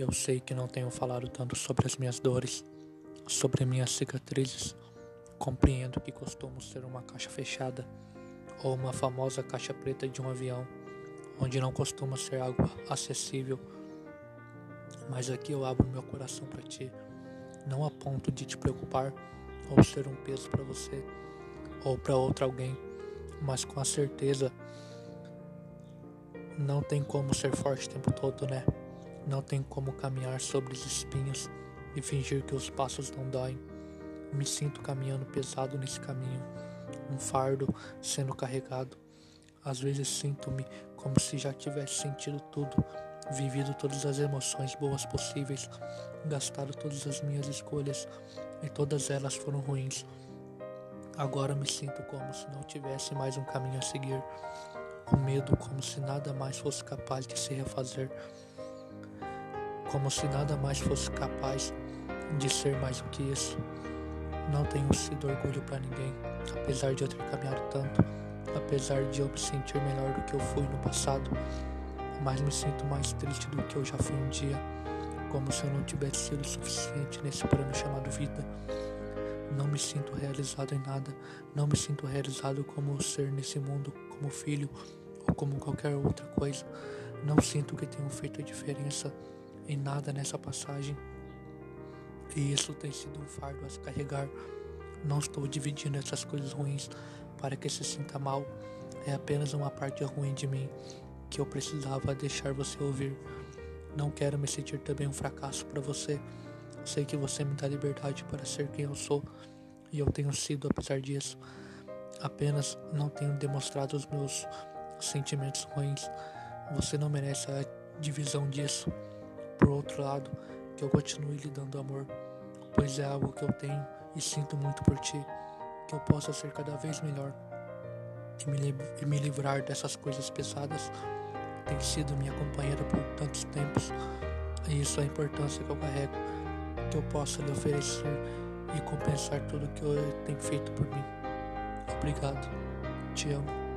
Eu sei que não tenho falado tanto sobre as minhas dores, sobre minhas cicatrizes. Compreendo que costumo ser uma caixa fechada ou uma famosa caixa preta de um avião, onde não costuma ser água acessível. Mas aqui eu abro meu coração para ti, não a ponto de te preocupar ou ser um peso para você ou para outro alguém, mas com a certeza não tem como ser forte o tempo todo, né? Não tem como caminhar sobre os espinhos e fingir que os passos não doem. Me sinto caminhando pesado nesse caminho, um fardo sendo carregado. Às vezes sinto-me como se já tivesse sentido tudo, vivido todas as emoções boas possíveis, gastado todas as minhas escolhas e todas elas foram ruins. Agora me sinto como se não tivesse mais um caminho a seguir, o medo como se nada mais fosse capaz de se refazer, como se nada mais fosse capaz de ser mais do que isso. Não tenho sido orgulho para ninguém, apesar de eu ter caminhado tanto, apesar de eu me sentir melhor do que eu fui no passado, mas me sinto mais triste do que eu já fui um dia, como se eu não tivesse sido suficiente nesse prêmio chamado vida. Não me sinto realizado em nada, não me sinto realizado como ser nesse mundo, como filho ou como qualquer outra coisa. Não sinto que tenho feito a diferença em nada nessa passagem. E isso tem sido um fardo a se carregar. Não estou dividindo essas coisas ruins para que se sinta mal. É apenas uma parte ruim de mim que eu precisava deixar você ouvir. Não quero me sentir também um fracasso para você. Sei que você me dá liberdade para ser quem eu sou e eu tenho sido apesar disso. Apenas não tenho demonstrado os meus sentimentos ruins. Você não merece a divisão disso. Por outro lado, que eu continue lhe dando amor, pois é algo que eu tenho e sinto muito por ti, que eu possa ser cada vez melhor e me, e me livrar dessas coisas pesadas. Tem sido minha companheira por tantos tempos e isso é a importância que eu carrego, que eu possa lhe oferecer e compensar tudo que eu tenho feito por mim. Obrigado. Te amo.